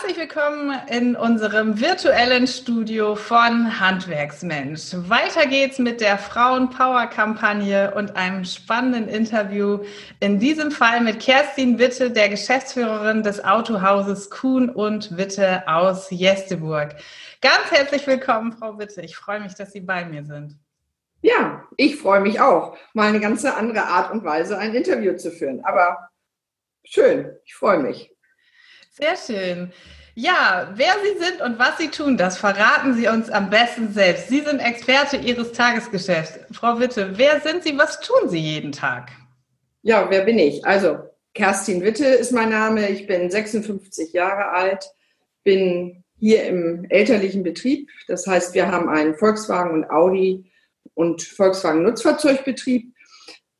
Herzlich willkommen in unserem virtuellen Studio von Handwerksmensch. Weiter geht's mit der Frauenpower-Kampagne und einem spannenden Interview. In diesem Fall mit Kerstin Witte, der Geschäftsführerin des Autohauses Kuhn und Witte aus Jesteburg. Ganz herzlich willkommen, Frau Witte. Ich freue mich, dass Sie bei mir sind. Ja, ich freue mich auch, mal eine ganz andere Art und Weise ein Interview zu führen. Aber schön, ich freue mich. Sehr schön. Ja, wer Sie sind und was Sie tun, das verraten Sie uns am besten selbst. Sie sind Experte Ihres Tagesgeschäfts. Frau Witte, wer sind Sie? Was tun Sie jeden Tag? Ja, wer bin ich? Also, Kerstin Witte ist mein Name. Ich bin 56 Jahre alt, bin hier im elterlichen Betrieb. Das heißt, wir haben einen Volkswagen und Audi und Volkswagen Nutzfahrzeugbetrieb,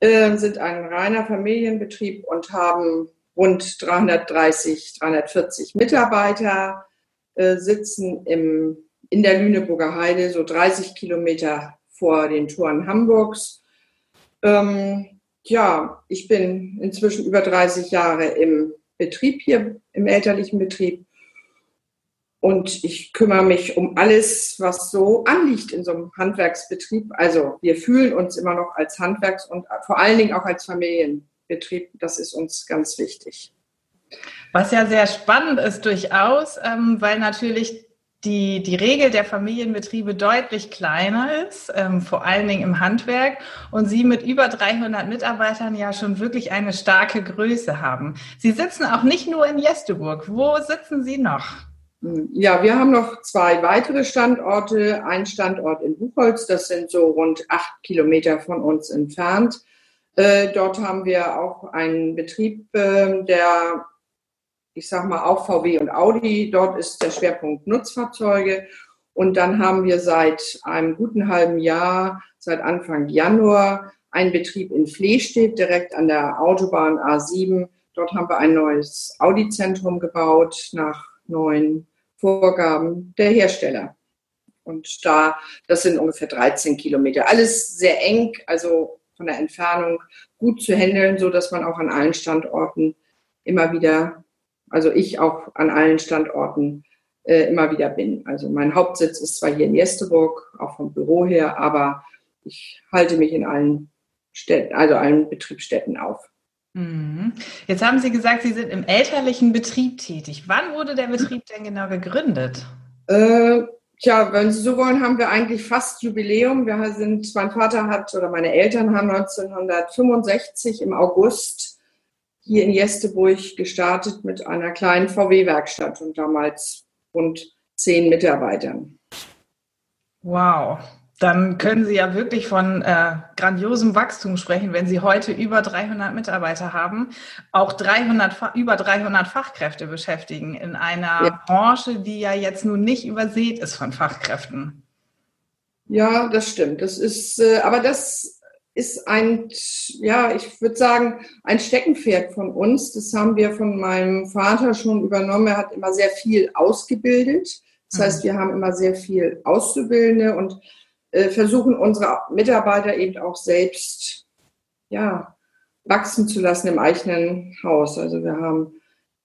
äh, sind ein reiner Familienbetrieb und haben rund 330, 340 Mitarbeiter äh, sitzen im, in der Lüneburger Heide, so 30 Kilometer vor den Toren Hamburgs. Ähm, ja, ich bin inzwischen über 30 Jahre im Betrieb hier, im elterlichen Betrieb. Und ich kümmere mich um alles, was so anliegt in so einem Handwerksbetrieb. Also wir fühlen uns immer noch als Handwerks- und vor allen Dingen auch als Familien. Betrieb. Das ist uns ganz wichtig. Was ja sehr spannend ist durchaus, ähm, weil natürlich die, die Regel der Familienbetriebe deutlich kleiner ist, ähm, vor allen Dingen im Handwerk, und Sie mit über 300 Mitarbeitern ja schon wirklich eine starke Größe haben. Sie sitzen auch nicht nur in Jesteburg. Wo sitzen Sie noch? Ja, wir haben noch zwei weitere Standorte. Ein Standort in Buchholz, das sind so rund acht Kilometer von uns entfernt. Äh, dort haben wir auch einen Betrieb, äh, der, ich sag mal, auch VW und Audi. Dort ist der Schwerpunkt Nutzfahrzeuge. Und dann haben wir seit einem guten halben Jahr, seit Anfang Januar, einen Betrieb in Flehstedt, direkt an der Autobahn A7. Dort haben wir ein neues Audi-Zentrum gebaut nach neuen Vorgaben der Hersteller. Und da, das sind ungefähr 13 Kilometer. Alles sehr eng, also von der Entfernung gut zu handeln, so dass man auch an allen Standorten immer wieder, also ich auch an allen Standorten äh, immer wieder bin. Also mein Hauptsitz ist zwar hier in Jesteburg, auch vom Büro her, aber ich halte mich in allen Städten, also allen Betriebsstätten auf. Mhm. Jetzt haben Sie gesagt, Sie sind im elterlichen Betrieb tätig. Wann wurde der Betrieb denn genau gegründet? Äh, Tja, wenn Sie so wollen, haben wir eigentlich fast Jubiläum. Wir sind, mein Vater hat oder meine Eltern haben 1965 im August hier in Jesteburg gestartet mit einer kleinen VW-Werkstatt und damals rund zehn Mitarbeitern. Wow dann können Sie ja wirklich von äh, grandiosem Wachstum sprechen, wenn Sie heute über 300 Mitarbeiter haben, auch 300, über 300 Fachkräfte beschäftigen in einer ja. Branche, die ja jetzt nun nicht übersät ist von Fachkräften. Ja, das stimmt. Das ist, äh, aber das ist ein, ja, ich würde sagen, ein Steckenpferd von uns. Das haben wir von meinem Vater schon übernommen. Er hat immer sehr viel ausgebildet. Das heißt, mhm. wir haben immer sehr viel Auszubildende und versuchen unsere Mitarbeiter eben auch selbst ja, wachsen zu lassen im eigenen Haus. Also wir haben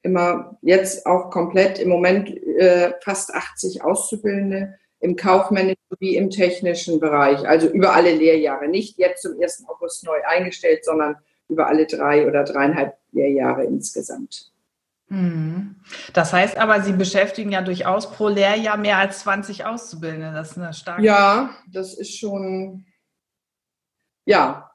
immer jetzt auch komplett im Moment äh, fast 80 Auszubildende im kaufmännischen wie im technischen Bereich, also über alle Lehrjahre. Nicht jetzt zum 1. August neu eingestellt, sondern über alle drei oder dreieinhalb Lehrjahre insgesamt. Mhm. Das heißt aber, Sie beschäftigen ja durchaus pro Lehrjahr mehr als 20 Auszubildende. Das ist eine starke. Ja, das ist schon, ja,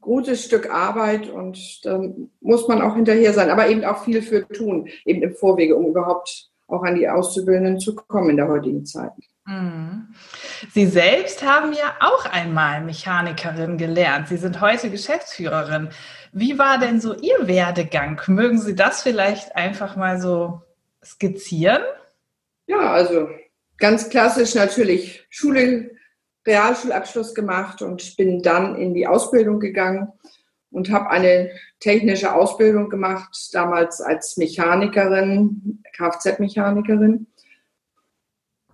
gutes Stück Arbeit und da muss man auch hinterher sein, aber eben auch viel für tun, eben im Vorwege, um überhaupt auch an die Auszubildenden zu kommen in der heutigen Zeit. Mhm. Sie selbst haben ja auch einmal Mechanikerin gelernt. Sie sind heute Geschäftsführerin. Wie war denn so Ihr Werdegang? Mögen Sie das vielleicht einfach mal so skizzieren? Ja, also ganz klassisch natürlich Schule, Realschulabschluss gemacht und bin dann in die Ausbildung gegangen und habe eine technische Ausbildung gemacht, damals als Mechanikerin, Kfz-Mechanikerin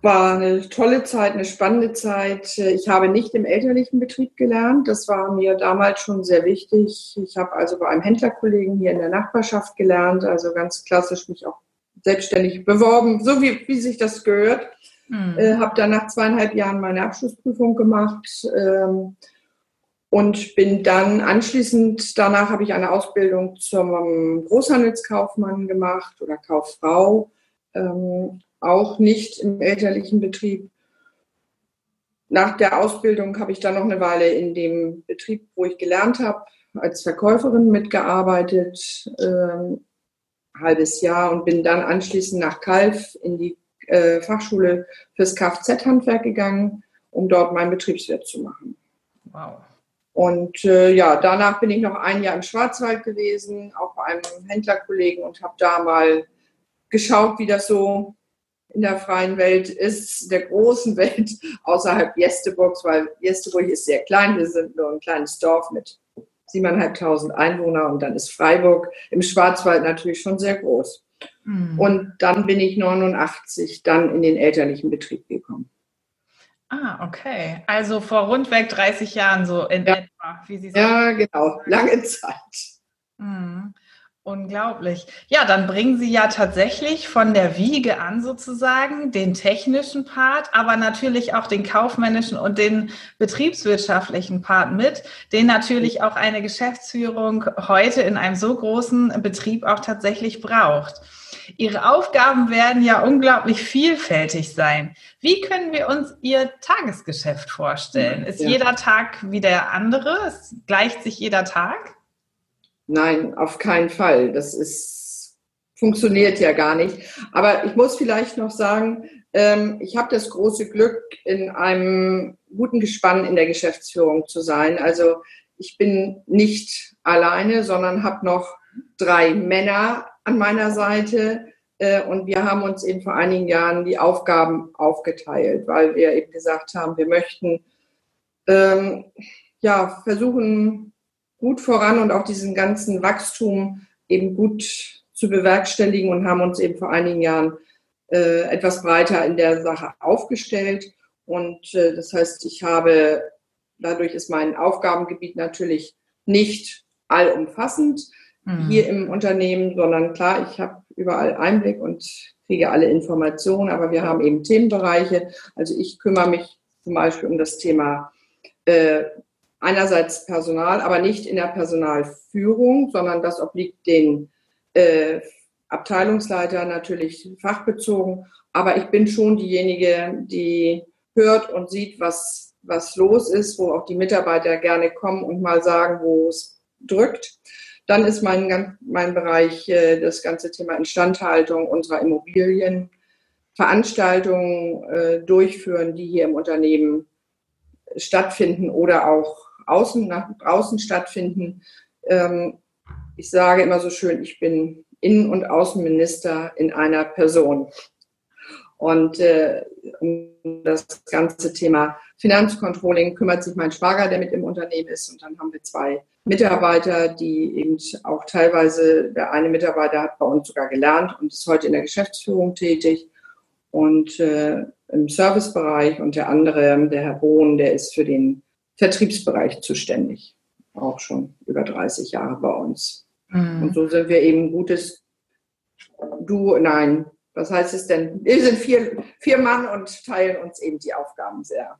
War eine tolle Zeit, eine spannende Zeit. Ich habe nicht im elterlichen Betrieb gelernt. Das war mir damals schon sehr wichtig. Ich habe also bei einem Händlerkollegen hier in der Nachbarschaft gelernt, also ganz klassisch mich auch selbstständig beworben, so wie, wie sich das gehört. Mhm. Äh, habe dann nach zweieinhalb Jahren meine Abschlussprüfung gemacht ähm, und bin dann anschließend, danach habe ich eine Ausbildung zum Großhandelskaufmann gemacht oder Kauffrau, ähm, auch nicht im elterlichen Betrieb. Nach der Ausbildung habe ich dann noch eine Weile in dem Betrieb, wo ich gelernt habe, als Verkäuferin mitgearbeitet, ähm, halbes Jahr und bin dann anschließend nach Kalf in die äh, Fachschule fürs Kfz-Handwerk gegangen, um dort meinen Betriebswirt zu machen. Wow. Und äh, ja, danach bin ich noch ein Jahr im Schwarzwald gewesen, auch bei einem Händlerkollegen und habe da mal geschaut, wie das so in der freien Welt ist, der großen Welt außerhalb Jesteburgs, weil Jesteburg ist sehr klein. Wir sind nur ein kleines Dorf mit 7.500 Einwohner und dann ist Freiburg im Schwarzwald natürlich schon sehr groß. Mhm. Und dann bin ich 89 dann in den elterlichen Betrieb gekommen. Ah, okay. Also vor rundweg 30 Jahren so in ja. etwa, wie Sie sagen. Ja, genau. Lange Zeit. Mhm. Unglaublich. Ja, dann bringen Sie ja tatsächlich von der Wiege an sozusagen den technischen Part, aber natürlich auch den kaufmännischen und den betriebswirtschaftlichen Part mit, den natürlich auch eine Geschäftsführung heute in einem so großen Betrieb auch tatsächlich braucht. Ihre Aufgaben werden ja unglaublich vielfältig sein. Wie können wir uns Ihr Tagesgeschäft vorstellen? Ist ja. jeder Tag wie der andere? Es gleicht sich jeder Tag? Nein, auf keinen Fall. Das ist, funktioniert ja gar nicht. Aber ich muss vielleicht noch sagen, ähm, ich habe das große Glück, in einem guten Gespann in der Geschäftsführung zu sein. Also ich bin nicht alleine, sondern habe noch drei Männer an meiner Seite. Äh, und wir haben uns eben vor einigen Jahren die Aufgaben aufgeteilt, weil wir eben gesagt haben, wir möchten ähm, ja, versuchen, gut voran und auch diesen ganzen Wachstum eben gut zu bewerkstelligen und haben uns eben vor einigen Jahren äh, etwas breiter in der Sache aufgestellt. Und äh, das heißt, ich habe, dadurch ist mein Aufgabengebiet natürlich nicht allumfassend mhm. hier im Unternehmen, sondern klar, ich habe überall Einblick und kriege alle Informationen, aber wir haben eben Themenbereiche. Also ich kümmere mich zum Beispiel um das Thema äh, einerseits Personal, aber nicht in der Personalführung, sondern das obliegt den äh, Abteilungsleiter natürlich fachbezogen. Aber ich bin schon diejenige, die hört und sieht, was, was los ist, wo auch die Mitarbeiter gerne kommen und mal sagen, wo es drückt. Dann ist mein, mein Bereich äh, das ganze Thema Instandhaltung unserer Immobilien, Veranstaltungen äh, durchführen, die hier im Unternehmen stattfinden oder auch außen nach draußen stattfinden. Ähm, ich sage immer so schön, ich bin Innen- und Außenminister in einer Person. Und äh, um das ganze Thema Finanzcontrolling kümmert sich mein Schwager, der mit im Unternehmen ist. Und dann haben wir zwei Mitarbeiter, die eben auch teilweise, der eine Mitarbeiter hat bei uns sogar gelernt und ist heute in der Geschäftsführung tätig und äh, im Servicebereich. Und der andere, der Herr Bohn, der ist für den Vertriebsbereich zuständig. Auch schon über 30 Jahre bei uns. Mhm. Und so sind wir eben ein gutes Du, nein, was heißt es denn? Wir sind vier, vier Mann und teilen uns eben die Aufgaben sehr,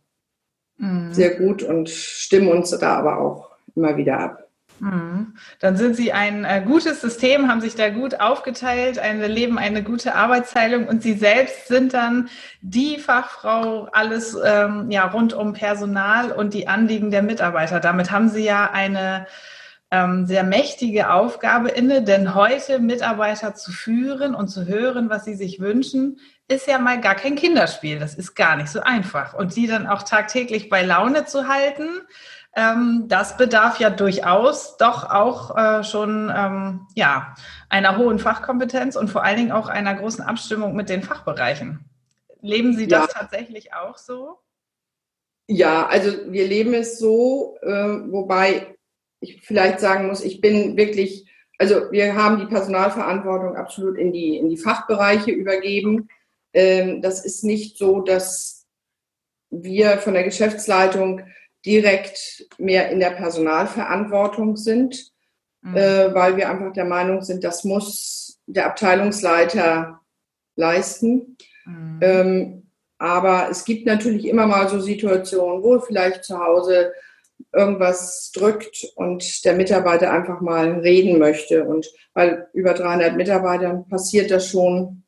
mhm. sehr gut und stimmen uns da aber auch immer wieder ab. Mhm. Dann sind Sie ein äh, gutes System, haben sich da gut aufgeteilt, eine, leben eine gute Arbeitsteilung und Sie selbst sind dann die Fachfrau, alles ähm, ja, rund um Personal und die Anliegen der Mitarbeiter. Damit haben Sie ja eine ähm, sehr mächtige Aufgabe inne, denn heute Mitarbeiter zu führen und zu hören, was sie sich wünschen, ist ja mal gar kein Kinderspiel. Das ist gar nicht so einfach. Und die dann auch tagtäglich bei Laune zu halten, ähm, das bedarf ja durchaus doch auch äh, schon ähm, ja, einer hohen Fachkompetenz und vor allen Dingen auch einer großen Abstimmung mit den Fachbereichen. Leben Sie das ja. tatsächlich auch so? Ja, also wir leben es so, äh, wobei ich vielleicht sagen muss, ich bin wirklich, also wir haben die Personalverantwortung absolut in die, in die Fachbereiche übergeben. ähm, das ist nicht so, dass wir von der Geschäftsleitung direkt mehr in der Personalverantwortung sind, mhm. äh, weil wir einfach der Meinung sind, das muss der Abteilungsleiter leisten. Mhm. Ähm, aber es gibt natürlich immer mal so Situationen, wo vielleicht zu Hause irgendwas drückt und der Mitarbeiter einfach mal reden möchte. Und weil über 300 Mitarbeitern passiert das schon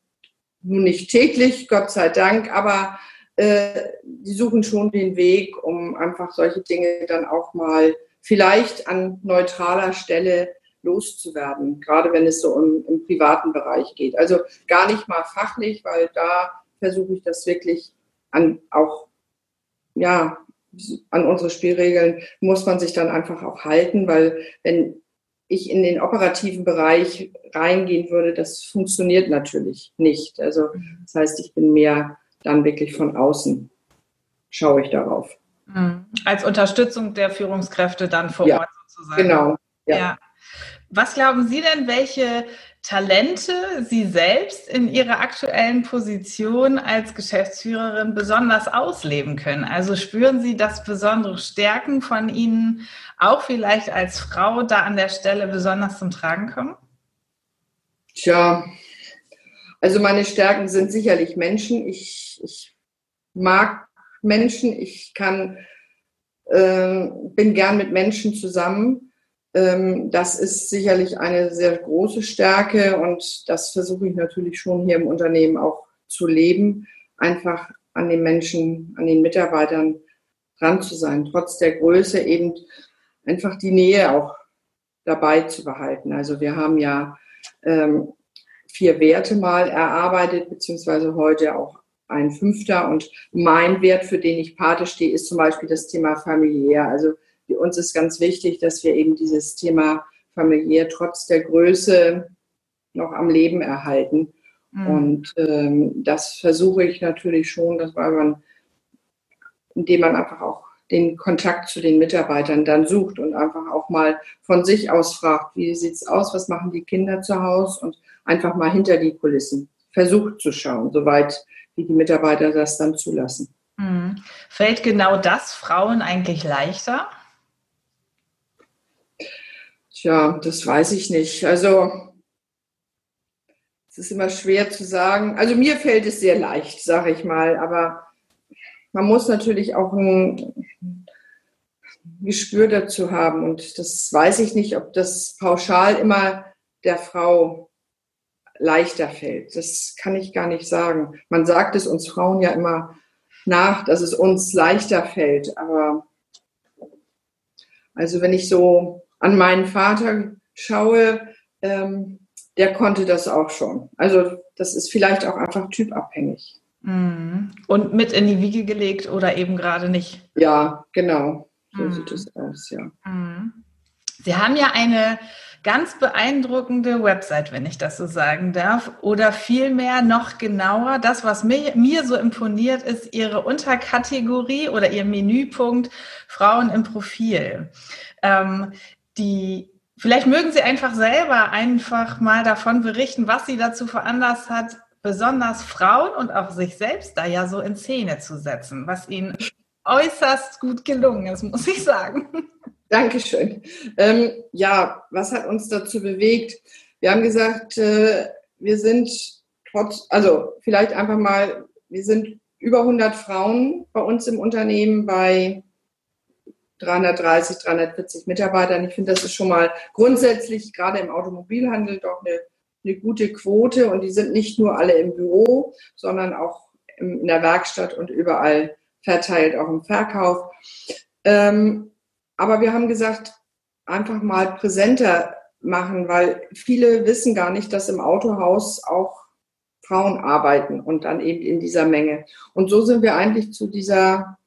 nun nicht täglich, Gott sei Dank, aber äh, die suchen schon den Weg, um einfach solche Dinge dann auch mal vielleicht an neutraler Stelle loszuwerden, gerade wenn es so im, im privaten Bereich geht. Also gar nicht mal fachlich, weil da versuche ich das wirklich an auch, ja, an unsere Spielregeln muss man sich dann einfach auch halten, weil wenn ich in den operativen Bereich reingehen würde, das funktioniert natürlich nicht. Also das heißt, ich bin mehr dann wirklich von außen, schaue ich darauf. Mhm. Als Unterstützung der Führungskräfte dann vor ja, Ort sozusagen. Genau. Ja. ja. Was glauben Sie denn, welche Talente Sie selbst in Ihrer aktuellen Position als Geschäftsführerin besonders ausleben können? Also spüren Sie, dass besondere Stärken von Ihnen auch vielleicht als Frau da an der Stelle besonders zum Tragen kommen? Tja, also meine Stärken sind sicherlich Menschen. Ich, ich mag Menschen. Ich kann, äh, bin gern mit Menschen zusammen. Ähm, das ist sicherlich eine sehr große Stärke und das versuche ich natürlich schon hier im Unternehmen auch zu leben, einfach an den Menschen, an den Mitarbeitern dran zu sein, trotz der Größe eben einfach die Nähe auch dabei zu behalten. Also wir haben ja ähm, vier Werte mal erarbeitet, beziehungsweise heute auch ein fünfter. Und mein Wert, für den ich Pate stehe, ist zum Beispiel das Thema familiär. Also für uns ist ganz wichtig, dass wir eben dieses Thema familiär trotz der Größe noch am Leben erhalten. Mhm. Und ähm, das versuche ich natürlich schon, dass man, indem man einfach auch den Kontakt zu den Mitarbeitern dann sucht und einfach auch mal von sich aus fragt, wie sieht es aus, was machen die Kinder zu Hause und einfach mal hinter die Kulissen versucht zu schauen, soweit wie die Mitarbeiter das dann zulassen. Mhm. Fällt genau das Frauen eigentlich leichter? Tja, das weiß ich nicht. Also, es ist immer schwer zu sagen. Also, mir fällt es sehr leicht, sage ich mal. Aber man muss natürlich auch ein Gespür dazu haben. Und das weiß ich nicht, ob das pauschal immer der Frau leichter fällt. Das kann ich gar nicht sagen. Man sagt es uns Frauen ja immer nach, dass es uns leichter fällt. Aber also wenn ich so an meinen Vater schaue, ähm, der konnte das auch schon. Also das ist vielleicht auch einfach typabhängig. Mhm. Und mit in die Wiege gelegt oder eben gerade nicht? Ja, genau. So mhm. sieht es aus, ja. Mhm. Sie haben ja eine ganz beeindruckende Website, wenn ich das so sagen darf. Oder vielmehr noch genauer, das, was mir, mir so imponiert, ist Ihre Unterkategorie oder Ihr Menüpunkt Frauen im Profil. Ähm, die Vielleicht mögen Sie einfach selber einfach mal davon berichten, was Sie dazu veranlasst hat, besonders Frauen und auch sich selbst da ja so in Szene zu setzen, was Ihnen äußerst gut gelungen ist, muss ich sagen. Dankeschön. Ähm, ja, was hat uns dazu bewegt? Wir haben gesagt, äh, wir sind trotz, also vielleicht einfach mal, wir sind über 100 Frauen bei uns im Unternehmen bei 330, 340 Mitarbeitern. Ich finde, das ist schon mal grundsätzlich gerade im Automobilhandel doch eine, eine gute Quote und die sind nicht nur alle im Büro, sondern auch in der Werkstatt und überall verteilt, auch im Verkauf. Ähm, aber wir haben gesagt, einfach mal präsenter machen, weil viele wissen gar nicht, dass im Autohaus auch Frauen arbeiten und dann eben in dieser Menge. Und so sind wir eigentlich zu dieser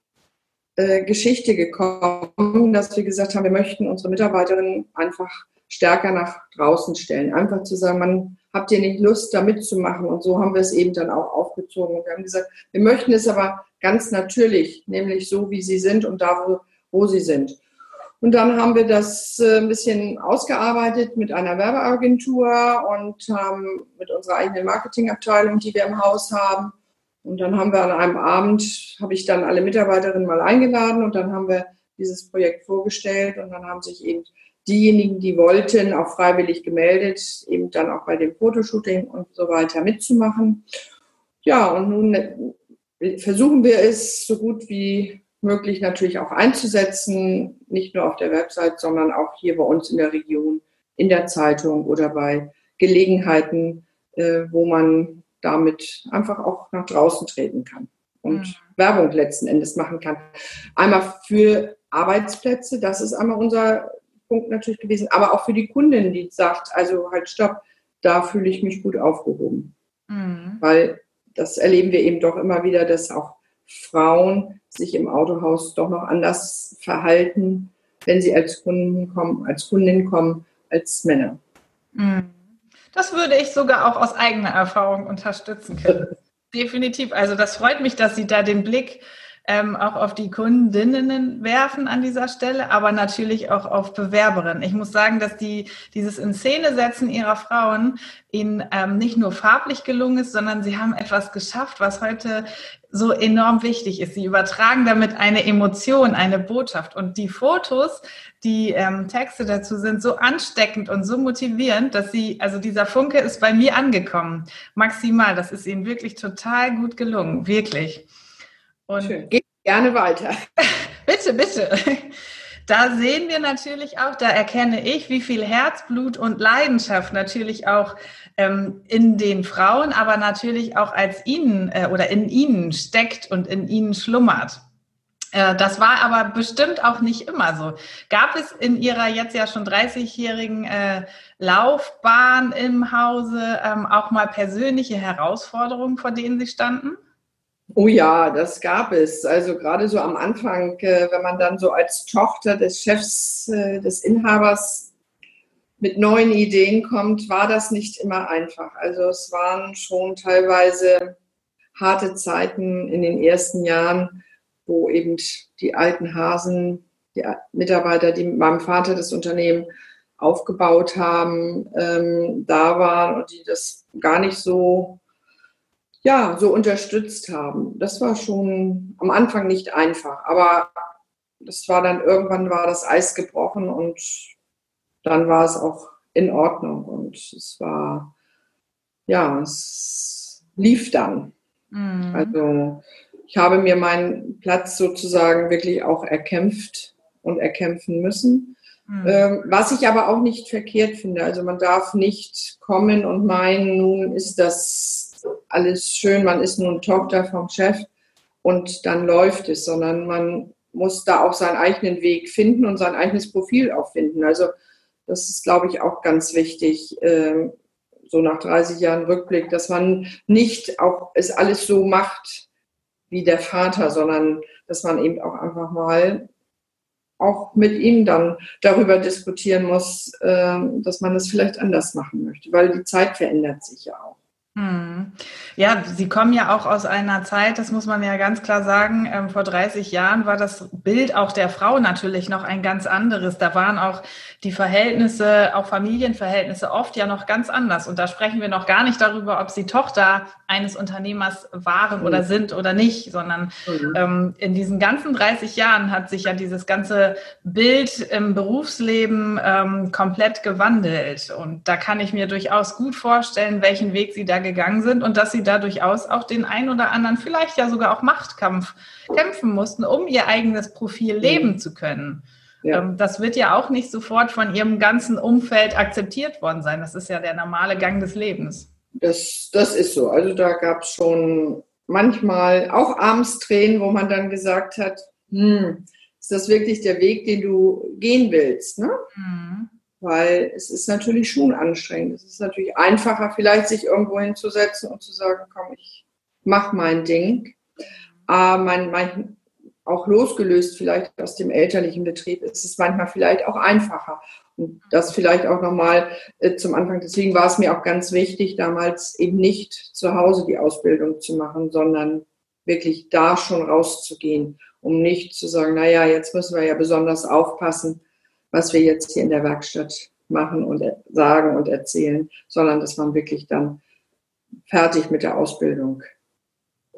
äh, Geschichte gekommen, dass wir gesagt haben, wir möchten unsere Mitarbeiterinnen einfach stärker nach draußen stellen. Einfach zu sagen, man habt ihr nicht Lust, da mitzumachen? Und so haben wir es eben dann auch aufgezogen. Und wir haben gesagt, wir möchten es aber ganz natürlich, nämlich so, wie sie sind und da, wo, wo sie sind. Und dann haben wir das äh, ein bisschen ausgearbeitet mit einer Werbeagentur und haben mit unserer eigenen Marketingabteilung, die wir im Haus haben, Und dann haben wir an einem Abend, habe ich dann alle Mitarbeiterinnen mal eingeladen und dann haben wir dieses Projekt vorgestellt und dann haben sich eben diejenigen, die wollten, auch freiwillig gemeldet, eben dann auch bei dem Fotoshooting und so weiter mitzumachen. Ja, und nun versuchen wir es so gut wie möglich natürlich auch einzusetzen, nicht nur auf der Website, sondern auch hier bei uns in der Region, in der Zeitung oder bei Gelegenheiten, äh, wo man damit einfach auch nach draußen treten kann und mhm. Werbung letzten Endes machen kann. Einmal für Arbeitsplätze, das ist einmal unser Punkt natürlich gewesen, aber auch für die Kundin, die sagt, also halt stopp, da fühle ich mich gut aufgehoben. Mhm. Weil das erleben wir eben doch immer wieder, dass auch Frauen sich im Autohaus doch noch anders verhalten, wenn sie als Kunden kommen, als Kundin kommen, als Männer. Mhm. Das würde ich sogar auch aus eigener Erfahrung unterstützen können. Definitiv. Also das freut mich, dass Sie da den Blick ähm, auch auf die Kundinnen werfen an dieser Stelle, aber natürlich auch auf Bewerberinnen. Ich muss sagen, dass die dieses in Szene setzen ihrer Frauen ihnen ähm, nicht nur farblich gelungen ist, sondern sie haben etwas geschafft, was heute so enorm wichtig ist. Sie übertragen damit eine Emotion, eine Botschaft. Und die Fotos, die ähm, Texte dazu sind so ansteckend und so motivierend, dass sie, also dieser Funke ist bei mir angekommen. Maximal. Das ist ihnen wirklich total gut gelungen. Wirklich. Und Schön. Geht gerne weiter. bitte, bitte. Da sehen wir natürlich auch, da erkenne ich, wie viel Herzblut und Leidenschaft natürlich auch ähm, in den Frauen, aber natürlich auch als ihnen äh, oder in ihnen steckt und in ihnen schlummert. Äh, das war aber bestimmt auch nicht immer so. Gab es in Ihrer jetzt ja schon 30-jährigen äh, Laufbahn im Hause ähm, auch mal persönliche Herausforderungen, vor denen Sie standen? Oh ja, das gab es. Also gerade so am Anfang, äh, wenn man dann so als Tochter des Chefs, äh, des Inhabers mit neuen Ideen kommt, war das nicht immer einfach. Also es waren schon teilweise harte Zeiten in den ersten Jahren, wo eben die alten Hasen, die Mitarbeiter, die mit meinem Vater das Unternehmen aufgebaut haben, ähm, da waren und die das gar nicht so ja, so unterstützt haben. Das war schon am Anfang nicht einfach, aber das war dann irgendwann war das Eis gebrochen und dann war es auch in Ordnung und es war, ja, es lief dann. Mhm. Also ich habe mir meinen Platz sozusagen wirklich auch erkämpft und erkämpfen müssen. Mhm. Ähm, was ich aber auch nicht verkehrt finde. Also man darf nicht kommen und meinen, nun ist das alles schön, man ist nun Tochter vom Chef und dann läuft es, sondern man muss da auch seinen eigenen Weg finden und sein eigenes Profil auch finden. Also das ist, glaube ich, auch ganz wichtig, ähm, so nach 30 Jahren Rückblick, dass man nicht auch es alles so macht wie der Vater, sondern dass man eben auch einfach mal auch mit ihm dann darüber diskutieren muss, ähm, dass man es vielleicht anders machen möchte, weil die Zeit verändert sich ja auch. Hm. Ja, Sie kommen ja auch aus einer Zeit, das muss man ja ganz klar sagen, ähm, vor 30 Jahren war das Bild auch der Frau natürlich noch ein ganz anderes. Da waren auch die Verhältnisse, auch Familienverhältnisse oft ja noch ganz anders. Und da sprechen wir noch gar nicht darüber, ob Sie Tochter eines Unternehmers waren oder sind oder nicht, sondern mhm. ähm, in diesen ganzen 30 Jahren hat sich ja dieses ganze Bild im Berufsleben ähm, komplett gewandelt. Und da kann ich mir durchaus gut vorstellen, welchen Weg Sie da gegangen sind und dass sie da durchaus auch den ein oder anderen, vielleicht ja sogar auch Machtkampf kämpfen mussten, um ihr eigenes Profil mhm. leben zu können. Ja. Ähm, das wird ja auch nicht sofort von ihrem ganzen Umfeld akzeptiert worden sein. Das ist ja der normale Gang des Lebens. Das, das ist so. Also da gab es schon manchmal auch abends Tränen, wo man dann gesagt hat, hm, ist das wirklich der Weg, den du gehen willst? Ne? Mhm weil es ist natürlich schon anstrengend. Es ist natürlich einfacher, vielleicht sich irgendwo hinzusetzen und zu sagen, komm, ich mach mein Ding. Aber mein, mein, auch losgelöst vielleicht aus dem elterlichen Betrieb ist es manchmal vielleicht auch einfacher. Und das vielleicht auch nochmal äh, zum Anfang. Deswegen war es mir auch ganz wichtig, damals eben nicht zu Hause die Ausbildung zu machen, sondern wirklich da schon rauszugehen, um nicht zu sagen, naja, jetzt müssen wir ja besonders aufpassen, was wir jetzt hier in der Werkstatt machen und sagen und erzählen, sondern dass man wirklich dann fertig mit der Ausbildung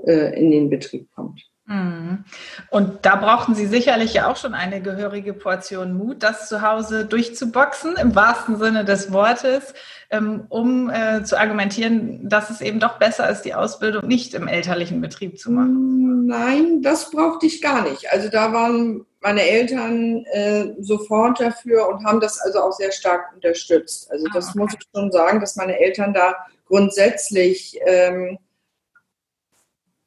äh, in den Betrieb kommt. Mhm. Und da brauchten Sie sicherlich ja auch schon eine gehörige Portion Mut, das zu Hause durchzuboxen, im wahrsten Sinne des Wortes, ähm, um äh, zu argumentieren, dass es eben doch besser ist, die Ausbildung nicht im elterlichen Betrieb zu machen. Nein, das brauchte ich gar nicht. Also da waren meine Eltern äh, sofort dafür und haben das also auch sehr stark unterstützt. Also das ah, okay. muss ich schon sagen, dass meine Eltern da grundsätzlich ähm,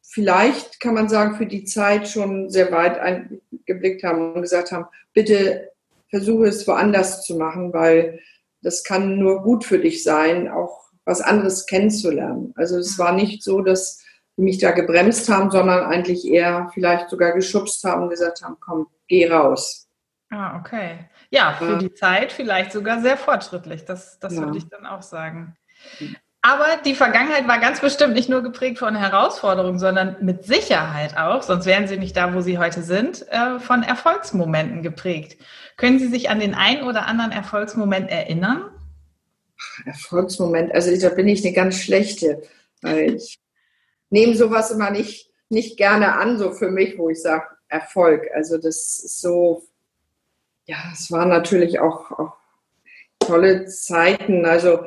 vielleicht kann man sagen, für die Zeit schon sehr weit eingeblickt haben und gesagt haben, bitte versuche es woanders zu machen, weil das kann nur gut für dich sein, auch was anderes kennenzulernen. Also es war nicht so, dass die mich da gebremst haben, sondern eigentlich eher vielleicht sogar geschubst haben und gesagt haben, komm, geh raus. Ah, okay. Ja, für ja. die Zeit vielleicht sogar sehr fortschrittlich. Das, das ja. würde ich dann auch sagen. Mhm. Aber die Vergangenheit war ganz bestimmt nicht nur geprägt von Herausforderungen, sondern mit Sicherheit auch, sonst wären Sie nicht da, wo Sie heute sind, äh, von Erfolgsmomenten geprägt. Können Sie sich an den einen oder anderen Erfolgsmoment erinnern? Erfolgsmoment, also da bin ich eine ganz schlechte, weil ich nehme sowas immer nicht, nicht gerne an, so für mich, wo ich sage Erfolg. Also das ist so, ja, es war natürlich auch, auch tolle Zeiten. Also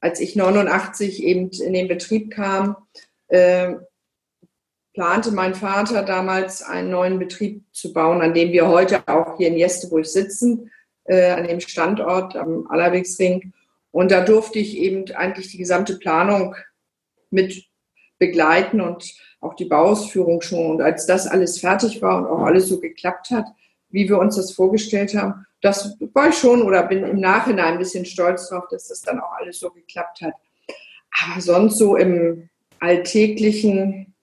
als ich 89 eben in den Betrieb kam, äh, plante mein Vater damals einen neuen Betrieb zu bauen, an dem wir heute auch hier in Jesteburg sitzen, äh, an dem Standort am Allerwegsring. Und da durfte ich eben eigentlich die gesamte Planung mit begleiten und auch die Bauausführung schon. Und als das alles fertig war und auch alles so geklappt hat, wie wir uns das vorgestellt haben, das war ich schon oder bin im Nachhinein ein bisschen stolz drauf, dass das dann auch alles so geklappt hat. Aber sonst so im Alltäglichen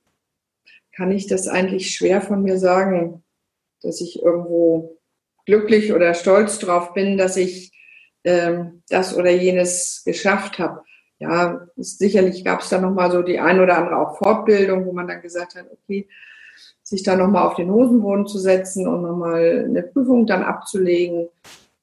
kann ich das eigentlich schwer von mir sagen, dass ich irgendwo glücklich oder stolz drauf bin, dass ich ähm, das oder jenes geschafft habe. Ja, sicherlich gab es da nochmal so die ein oder andere auch Fortbildung, wo man dann gesagt hat, okay, sich da nochmal auf den Hosenboden zu setzen und nochmal eine Prüfung dann abzulegen.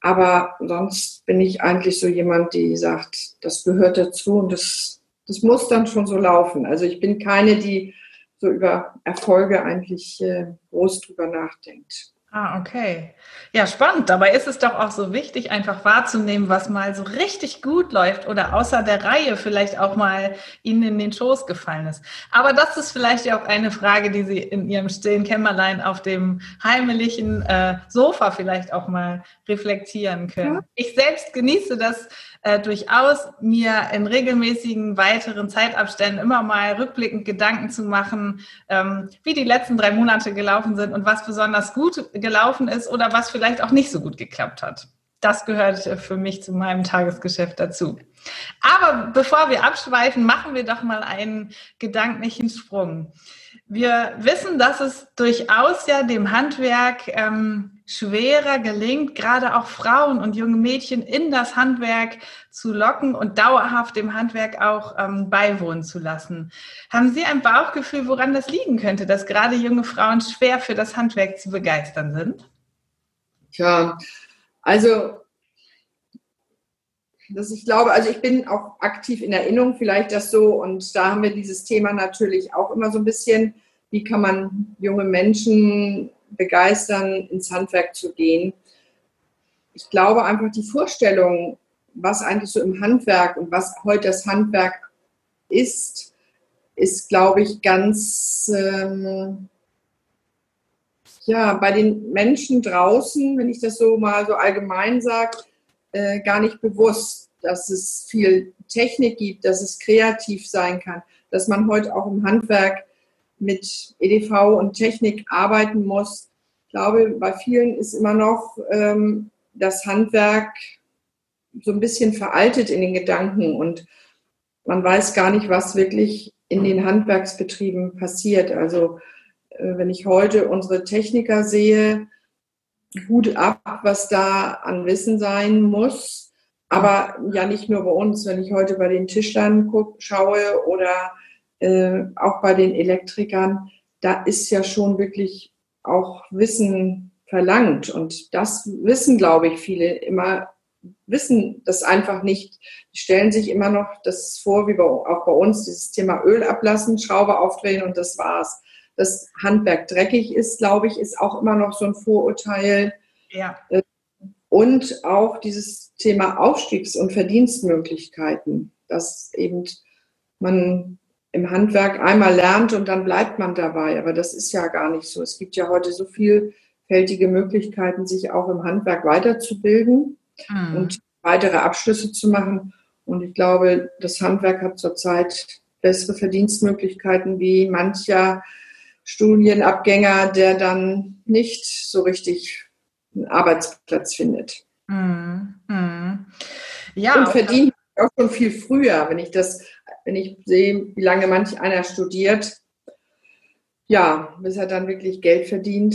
Aber sonst bin ich eigentlich so jemand, die sagt, das gehört dazu und das, das muss dann schon so laufen. Also ich bin keine, die so über Erfolge eigentlich äh, groß drüber nachdenkt. Ah, okay. Ja, spannend. Dabei ist es doch auch so wichtig, einfach wahrzunehmen, was mal so richtig gut läuft oder außer der Reihe vielleicht auch mal Ihnen in den Schoß gefallen ist. Aber das ist vielleicht ja auch eine Frage, die Sie in Ihrem stillen Kämmerlein auf dem heimlichen äh, Sofa vielleicht auch mal reflektieren können. Ja. Ich selbst genieße das äh, durchaus, mir in regelmäßigen weiteren Zeitabständen immer mal rückblickend Gedanken zu machen, ähm, wie die letzten drei Monate gelaufen sind und was besonders gut gelaufen ist oder was vielleicht auch nicht so gut geklappt hat. Das gehört für mich zu meinem Tagesgeschäft dazu. Aber bevor wir abschweifen, machen wir doch mal einen gedanklichen Sprung. Wir wissen, dass es durchaus ja dem Handwerk ähm, schwerer gelingt, gerade auch Frauen und junge Mädchen in das Handwerk zu locken und dauerhaft dem Handwerk auch ähm, beiwohnen zu lassen. Haben Sie ein Bauchgefühl, woran das liegen könnte, dass gerade junge Frauen schwer für das Handwerk zu begeistern sind? Tja, also dass ich glaube, also ich bin auch aktiv in Erinnerung, vielleicht das so, und da haben wir dieses Thema natürlich auch immer so ein bisschen, wie kann man junge Menschen begeistern, ins Handwerk zu gehen. Ich glaube einfach die Vorstellung, was eigentlich so im Handwerk und was heute das Handwerk ist, ist, glaube ich, ganz, ähm, ja, bei den Menschen draußen, wenn ich das so mal so allgemein sage, äh, gar nicht bewusst, dass es viel Technik gibt, dass es kreativ sein kann, dass man heute auch im Handwerk mit EDV und Technik arbeiten muss. Ich glaube, bei vielen ist immer noch ähm, das Handwerk so ein bisschen veraltet in den Gedanken und man weiß gar nicht, was wirklich in den Handwerksbetrieben passiert. Also äh, wenn ich heute unsere Techniker sehe, Hut ab, was da an Wissen sein muss. Aber ja nicht nur bei uns, wenn ich heute bei den Tischlern schaue oder äh, auch bei den Elektrikern, da ist ja schon wirklich auch Wissen verlangt. Und das wissen, glaube ich, viele immer wissen das einfach nicht. Die stellen sich immer noch das vor, wie bei, auch bei uns, dieses Thema Öl ablassen, Schraube aufdrehen und das war's. Das Handwerk dreckig ist, glaube ich, ist auch immer noch so ein Vorurteil. Ja. Äh, und auch dieses Thema Aufstiegs- und Verdienstmöglichkeiten, dass eben man im Handwerk einmal lernt und dann bleibt man dabei. Aber das ist ja gar nicht so. Es gibt ja heute so vielfältige Möglichkeiten, sich auch im Handwerk weiterzubilden mhm. und weitere Abschlüsse zu machen. Und ich glaube, das Handwerk hat zurzeit bessere Verdienstmöglichkeiten wie mancher Studienabgänger, der dann nicht so richtig einen Arbeitsplatz findet. Mhm. Mhm. Ja, und verdient auch schon viel früher, wenn ich das, wenn ich sehe, wie lange manch einer studiert, ja, bis er dann wirklich Geld verdient.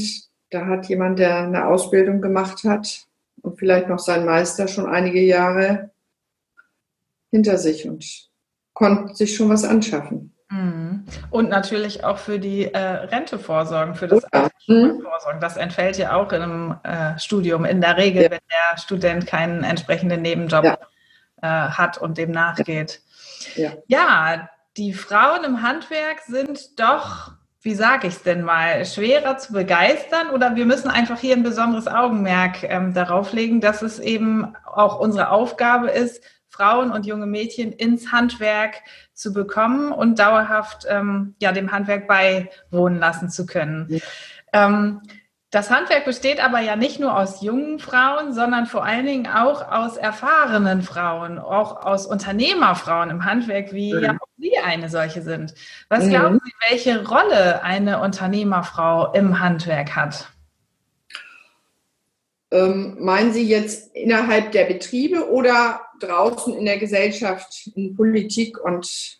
Da hat jemand, der eine Ausbildung gemacht hat und vielleicht noch seinen Meister schon einige Jahre hinter sich und konnte sich schon was anschaffen. Mhm. Und natürlich auch für die äh, Rente vorsorgen, für das ja. Mhm. vorsorgen. Das entfällt ja auch in einem äh, Studium in der Regel, ja. wenn der Student keinen entsprechenden Nebenjob ja. Äh, hat und dem nachgeht. Ja. ja, die Frauen im Handwerk sind doch, wie sage ich es denn mal, schwerer zu begeistern oder wir müssen einfach hier ein besonderes Augenmerk ähm, darauf legen, dass es eben auch unsere Aufgabe ist, Frauen und junge Mädchen ins Handwerk zu bekommen und dauerhaft ähm, ja, dem Handwerk beiwohnen lassen zu können. Ja. Ähm, das Handwerk besteht aber ja nicht nur aus jungen Frauen, sondern vor allen Dingen auch aus erfahrenen Frauen, auch aus Unternehmerfrauen im Handwerk, wie ja, ja auch Sie eine solche sind. Was mhm. glauben Sie, welche Rolle eine Unternehmerfrau im Handwerk hat? Ähm, meinen Sie jetzt innerhalb der Betriebe oder draußen in der Gesellschaft, in Politik und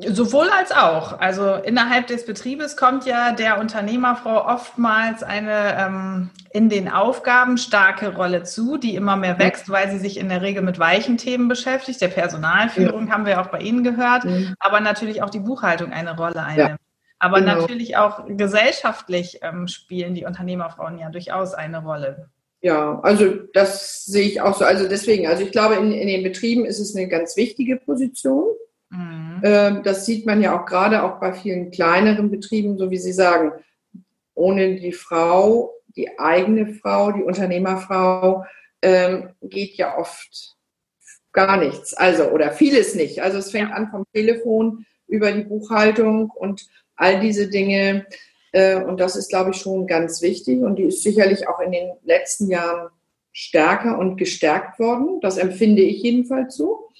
Sowohl als auch. Also innerhalb des Betriebes kommt ja der Unternehmerfrau oftmals eine ähm, in den Aufgaben starke Rolle zu, die immer mehr wächst, weil sie sich in der Regel mit weichen Themen beschäftigt. Der Personalführung ja. haben wir auch bei Ihnen gehört, mhm. aber natürlich auch die Buchhaltung eine Rolle einnimmt. Ja. Aber genau. natürlich auch gesellschaftlich ähm, spielen die Unternehmerfrauen ja durchaus eine Rolle. Ja, also das sehe ich auch so. Also deswegen, also ich glaube, in, in den Betrieben ist es eine ganz wichtige Position. Mhm. Ähm, das sieht man ja auch gerade auch bei vielen kleineren Betrieben, so wie Sie sagen. Ohne die Frau, die eigene Frau, die Unternehmerfrau, ähm, geht ja oft gar nichts. Also, oder vieles nicht. Also es fängt an vom Telefon über die Buchhaltung und all diese Dinge. Äh, und das ist, glaube ich, schon ganz wichtig. Und die ist sicherlich auch in den letzten Jahren stärker und gestärkt worden. Das empfinde ich jedenfalls so.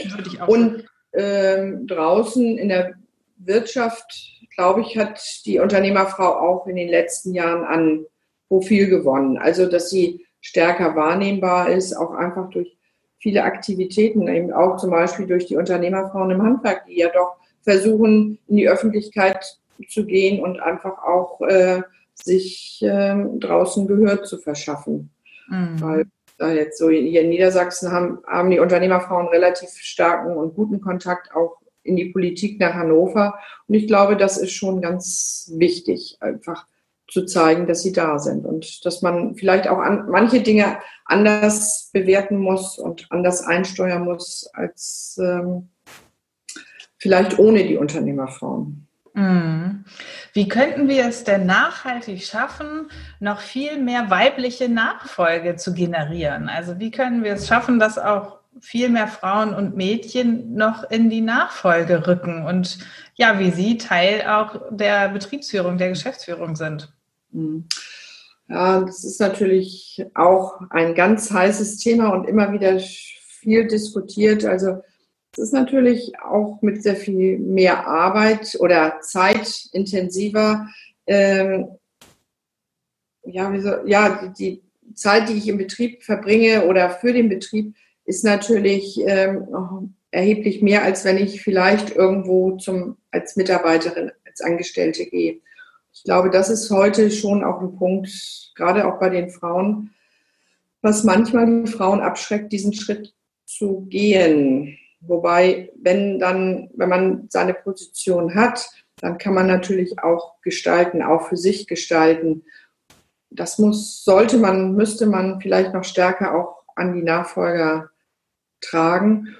und ähm, draußen in der Wirtschaft, glaube ich, hat die Unternehmerfrau auch in den letzten Jahren an Profil gewonnen. Also, dass sie stärker wahrnehmbar ist, auch einfach durch viele Aktivitäten, eben auch zum Beispiel durch die Unternehmerfrauen im Handwerk, die ja doch versuchen, in die Öffentlichkeit zu gehen und einfach auch äh, sich äh, draußen Gehör zu verschaffen. Mhm. Weil jetzt so hier in Niedersachsen haben, haben die Unternehmerfrauen relativ starken und guten Kontakt auch in die Politik nach Hannover. Und ich glaube, das ist schon ganz wichtig, einfach zu zeigen, dass sie da sind und dass man vielleicht auch an, manche Dinge anders bewerten muss und anders einsteuern muss als ähm, vielleicht ohne die Unternehmerfrauen. Mhm. Wie könnten wir es denn nachhaltig schaffen, noch viel mehr weibliche Nachfolge zu generieren? Also wie können wir es schaffen, dass auch viel mehr Frauen und Mädchen noch in die Nachfolge rücken und ja, wie sie Teil auch der Betriebsführung, der Geschäftsführung sind? Mhm. Ja, das ist natürlich auch ein ganz heißes Thema und immer wieder viel diskutiert. Also es ist natürlich auch mit sehr viel mehr Arbeit oder Zeit intensiver. Ähm, ja, wieso, ja, die, die, Zeit, die ich im Betrieb verbringe oder für den Betrieb, ist natürlich ähm, erheblich mehr, als wenn ich vielleicht irgendwo zum, als Mitarbeiterin, als Angestellte gehe. Ich glaube, das ist heute schon auch ein Punkt, gerade auch bei den Frauen, was manchmal die Frauen abschreckt, diesen Schritt zu gehen. Wobei, wenn dann, wenn man seine Position hat, dann kann man natürlich auch gestalten, auch für sich gestalten. Das muss, sollte man, müsste man vielleicht noch stärker auch an die Nachfolger tragen.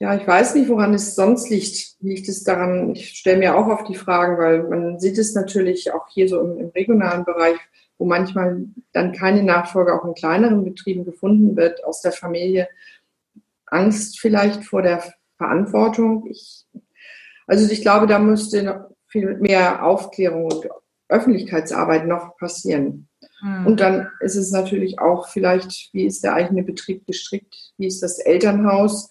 Ja, ich weiß nicht, woran es sonst liegt. Liegt es daran, ich stelle mir auch auf die Fragen, weil man sieht es natürlich auch hier so im, im regionalen Bereich, wo manchmal dann keine Nachfolge auch in kleineren Betrieben gefunden wird aus der Familie. Angst vielleicht vor der Verantwortung. Ich, also ich glaube, da müsste noch viel mehr Aufklärung und Öffentlichkeitsarbeit noch passieren. Mhm. Und dann ist es natürlich auch vielleicht, wie ist der eigene Betrieb gestrickt, wie ist das Elternhaus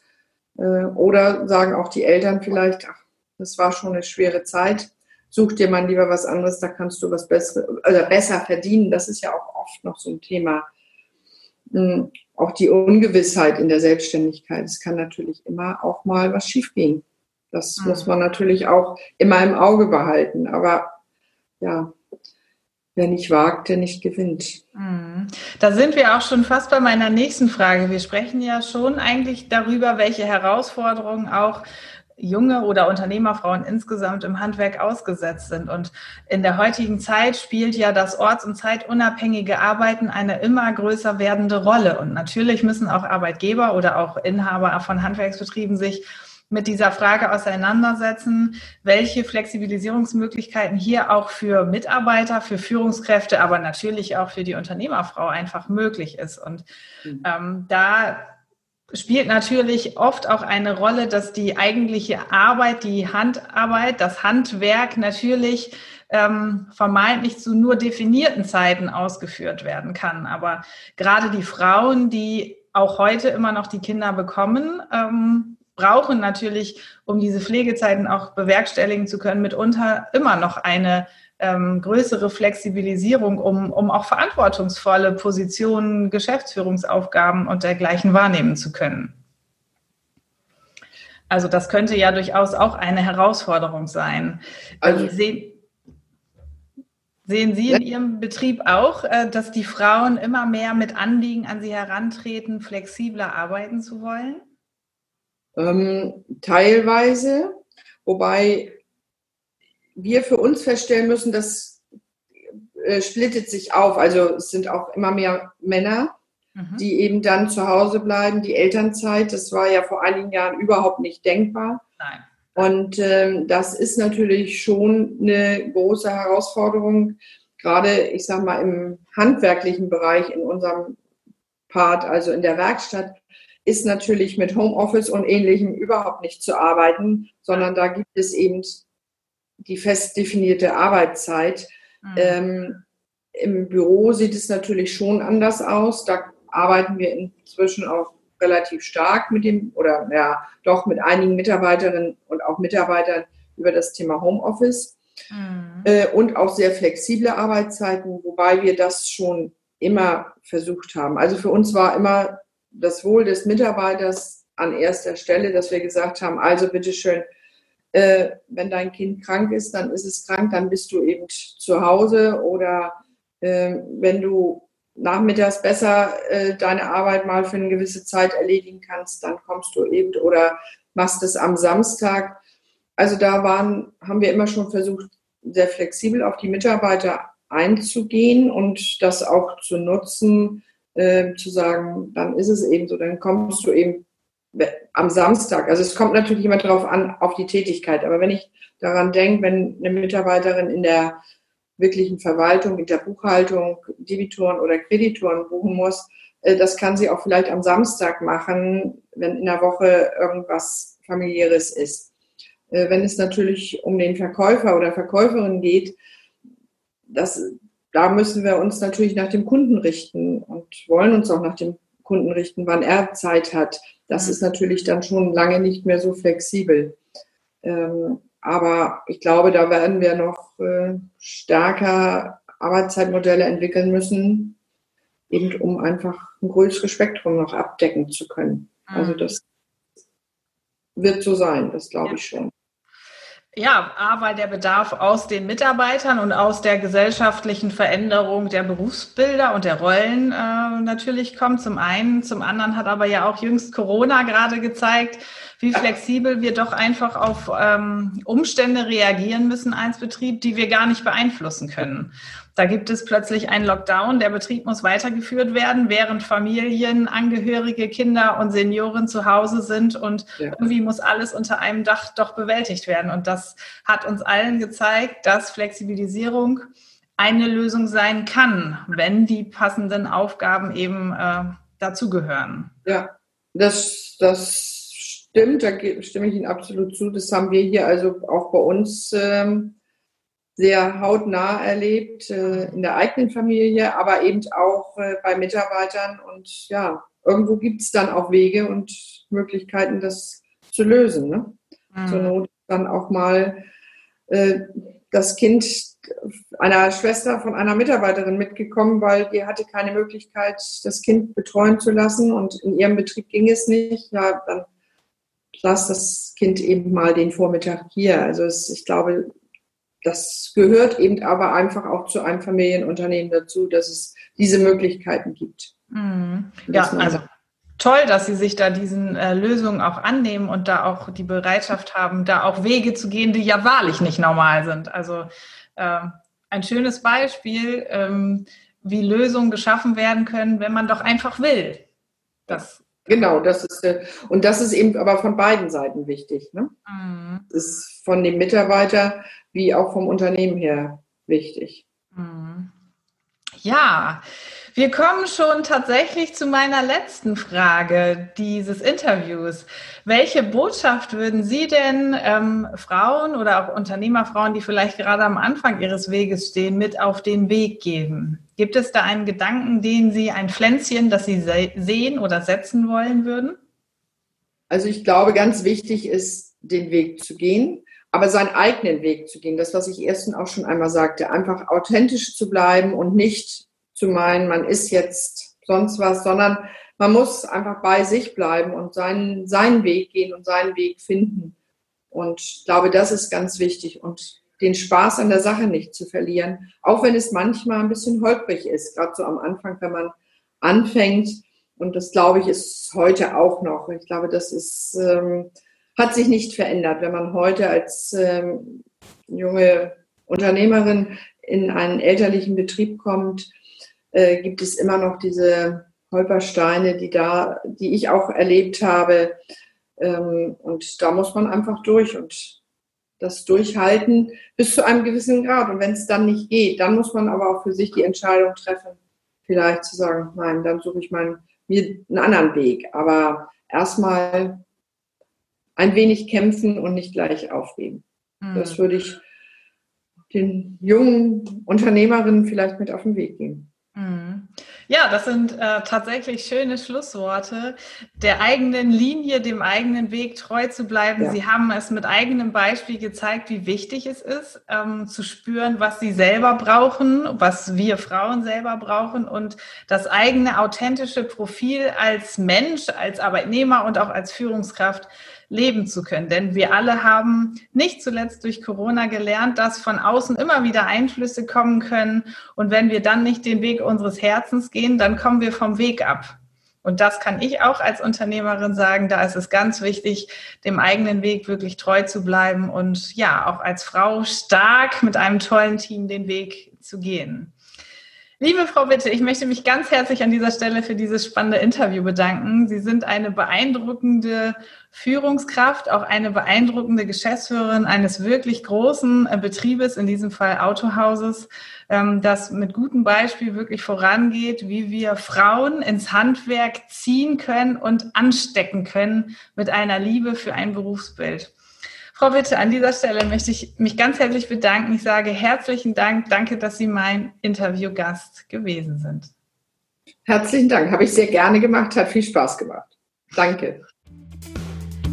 äh, oder sagen auch die Eltern vielleicht, ach, das war schon eine schwere Zeit, such dir mal lieber was anderes, da kannst du was Besseres, oder besser verdienen. Das ist ja auch oft noch so ein Thema. Auch die Ungewissheit in der Selbstständigkeit. Es kann natürlich immer auch mal was schiefgehen. Das mhm. muss man natürlich auch immer im Auge behalten. Aber ja, wer nicht wagt, der nicht gewinnt. Mhm. Da sind wir auch schon fast bei meiner nächsten Frage. Wir sprechen ja schon eigentlich darüber, welche Herausforderungen auch junge oder Unternehmerfrauen insgesamt im Handwerk ausgesetzt sind. Und in der heutigen Zeit spielt ja das orts- und zeitunabhängige Arbeiten eine immer größer werdende Rolle. Und natürlich müssen auch Arbeitgeber oder auch Inhaber von Handwerksbetrieben sich mit dieser Frage auseinandersetzen, welche Flexibilisierungsmöglichkeiten hier auch für Mitarbeiter, für Führungskräfte, aber natürlich auch für die Unternehmerfrau einfach möglich ist. Und mhm. ähm, da spielt natürlich oft auch eine Rolle, dass die eigentliche Arbeit, die Handarbeit, das Handwerk natürlich ähm, vermeintlich zu nur definierten Zeiten ausgeführt werden kann. Aber gerade die Frauen, die auch heute immer noch die Kinder bekommen, ähm, brauchen natürlich, um diese Pflegezeiten auch bewerkstelligen zu können, mitunter immer noch eine ähm, größere Flexibilisierung, um, um auch verantwortungsvolle Positionen, Geschäftsführungsaufgaben und dergleichen wahrnehmen zu können. Also das könnte ja durchaus auch eine Herausforderung sein. Also, sehen, sehen Sie in Ihrem Betrieb auch, äh, dass die Frauen immer mehr mit Anliegen an Sie herantreten, flexibler arbeiten zu wollen? Ähm, teilweise, wobei wir für uns feststellen müssen, das äh, splittet sich auf. Also es sind auch immer mehr Männer, mhm. die eben dann zu Hause bleiben. Die Elternzeit, das war ja vor einigen Jahren überhaupt nicht denkbar. Nein. Und ähm, das ist natürlich schon eine große Herausforderung, gerade, ich sage mal, im handwerklichen Bereich, in unserem Part, also in der Werkstatt, ist natürlich mit Homeoffice und ähnlichem überhaupt nicht zu arbeiten, sondern da gibt es eben die fest definierte Arbeitszeit. Mhm. Ähm, Im Büro sieht es natürlich schon anders aus. Da arbeiten wir inzwischen auch relativ stark mit dem oder ja, doch mit einigen Mitarbeiterinnen und auch Mitarbeitern über das Thema Homeoffice mhm. äh, und auch sehr flexible Arbeitszeiten, wobei wir das schon immer versucht haben. Also für uns war immer das Wohl des Mitarbeiters an erster Stelle, dass wir gesagt haben, also bitteschön, äh, wenn dein Kind krank ist, dann ist es krank, dann bist du eben zu Hause oder äh, wenn du nachmittags besser äh, deine Arbeit mal für eine gewisse Zeit erledigen kannst, dann kommst du eben oder machst es am Samstag. Also da waren, haben wir immer schon versucht, sehr flexibel auf die Mitarbeiter einzugehen und das auch zu nutzen, äh, zu sagen, dann ist es eben so, dann kommst du eben am Samstag. Also es kommt natürlich immer darauf an, auf die Tätigkeit. Aber wenn ich daran denke, wenn eine Mitarbeiterin in der wirklichen Verwaltung, in der Buchhaltung Debitoren oder Kreditoren buchen muss, äh, das kann sie auch vielleicht am Samstag machen, wenn in der Woche irgendwas familiäres ist. Äh, wenn es natürlich um den Verkäufer oder Verkäuferin geht, das, da müssen wir uns natürlich nach dem Kunden richten und wollen uns auch nach dem Kunden richten, wann er Zeit hat. Das ist natürlich dann schon lange nicht mehr so flexibel. Ähm, aber ich glaube, da werden wir noch äh, stärker Arbeitszeitmodelle entwickeln müssen, eben um einfach ein größeres Spektrum noch abdecken zu können. Also mhm. das wird so sein, das glaube ich schon. Ja, A, weil der Bedarf aus den Mitarbeitern und aus der gesellschaftlichen Veränderung der Berufsbilder und der Rollen äh, natürlich kommt. Zum einen, zum anderen hat aber ja auch jüngst Corona gerade gezeigt, wie flexibel wir doch einfach auf ähm, Umstände reagieren müssen als Betrieb, die wir gar nicht beeinflussen können. Da gibt es plötzlich einen Lockdown, der Betrieb muss weitergeführt werden, während Familien, Angehörige, Kinder und Senioren zu Hause sind und ja. irgendwie muss alles unter einem Dach doch bewältigt werden. Und das hat uns allen gezeigt, dass Flexibilisierung eine Lösung sein kann, wenn die passenden Aufgaben eben äh, dazugehören. Ja, das, das stimmt, da stimme ich Ihnen absolut zu. Das haben wir hier also auch bei uns ähm, sehr hautnah erlebt äh, in der eigenen Familie, aber eben auch äh, bei Mitarbeitern. Und ja, irgendwo gibt es dann auch Wege und Möglichkeiten, das zu lösen. Ne? Mhm. Zur Not dann auch mal äh, das Kind einer Schwester von einer Mitarbeiterin mitgekommen, weil die hatte keine Möglichkeit, das Kind betreuen zu lassen und in ihrem Betrieb ging es nicht. Ja, dann lass das Kind eben mal den Vormittag hier. Also es, ich glaube, das gehört eben aber einfach auch zu einem Familienunternehmen dazu, dass es diese Möglichkeiten gibt. Mhm. Ja, also toll, dass Sie sich da diesen äh, Lösungen auch annehmen und da auch die Bereitschaft haben, da auch Wege zu gehen, die ja wahrlich nicht normal sind. Also äh, ein schönes Beispiel, ähm, wie Lösungen geschaffen werden können, wenn man doch einfach will. Das Genau, das ist äh, und das ist eben aber von beiden Seiten wichtig. Ne? Mhm. Das ist von dem Mitarbeiter wie auch vom Unternehmen her wichtig. Mhm. Ja, wir kommen schon tatsächlich zu meiner letzten Frage dieses Interviews. Welche Botschaft würden Sie denn ähm, Frauen oder auch Unternehmerfrauen, die vielleicht gerade am Anfang ihres Weges stehen, mit auf den Weg geben? Gibt es da einen Gedanken, den Sie, ein Pflänzchen, das Sie se sehen oder setzen wollen würden? Also ich glaube, ganz wichtig ist, den Weg zu gehen, aber seinen eigenen Weg zu gehen. Das, was ich erst auch schon einmal sagte, einfach authentisch zu bleiben und nicht zu meinen, man ist jetzt sonst was, sondern man muss einfach bei sich bleiben und seinen, seinen Weg gehen und seinen Weg finden. Und ich glaube, das ist ganz wichtig und den Spaß an der Sache nicht zu verlieren, auch wenn es manchmal ein bisschen holprig ist, gerade so am Anfang, wenn man anfängt. Und das, glaube ich, ist heute auch noch. Ich glaube, das ist, ähm, hat sich nicht verändert. Wenn man heute als ähm, junge Unternehmerin in einen elterlichen Betrieb kommt, äh, gibt es immer noch diese Holpersteine, die da, die ich auch erlebt habe. Ähm, und da muss man einfach durch und das durchhalten bis zu einem gewissen Grad. Und wenn es dann nicht geht, dann muss man aber auch für sich die Entscheidung treffen, vielleicht zu sagen, nein, dann suche ich mal mir einen anderen Weg. Aber erstmal ein wenig kämpfen und nicht gleich aufgeben. Mhm. Das würde ich den jungen Unternehmerinnen vielleicht mit auf den Weg geben. Mhm. Ja, das sind äh, tatsächlich schöne Schlussworte. Der eigenen Linie, dem eigenen Weg treu zu bleiben. Ja. Sie haben es mit eigenem Beispiel gezeigt, wie wichtig es ist, ähm, zu spüren, was Sie selber brauchen, was wir Frauen selber brauchen und das eigene authentische Profil als Mensch, als Arbeitnehmer und auch als Führungskraft leben zu können. Denn wir alle haben nicht zuletzt durch Corona gelernt, dass von außen immer wieder Einflüsse kommen können. Und wenn wir dann nicht den Weg unseres Herzens gehen, dann kommen wir vom Weg ab. Und das kann ich auch als Unternehmerin sagen. Da ist es ganz wichtig, dem eigenen Weg wirklich treu zu bleiben und ja, auch als Frau stark mit einem tollen Team den Weg zu gehen. Liebe Frau Witte, ich möchte mich ganz herzlich an dieser Stelle für dieses spannende Interview bedanken. Sie sind eine beeindruckende Führungskraft, auch eine beeindruckende Geschäftsführerin eines wirklich großen äh, Betriebes, in diesem Fall Autohauses, ähm, das mit gutem Beispiel wirklich vorangeht, wie wir Frauen ins Handwerk ziehen können und anstecken können mit einer Liebe für ein Berufsbild. Frau Witte, an dieser Stelle möchte ich mich ganz herzlich bedanken. Ich sage herzlichen Dank. Danke, dass Sie mein Interviewgast gewesen sind. Herzlichen Dank. Habe ich sehr gerne gemacht. Hat viel Spaß gemacht. Danke.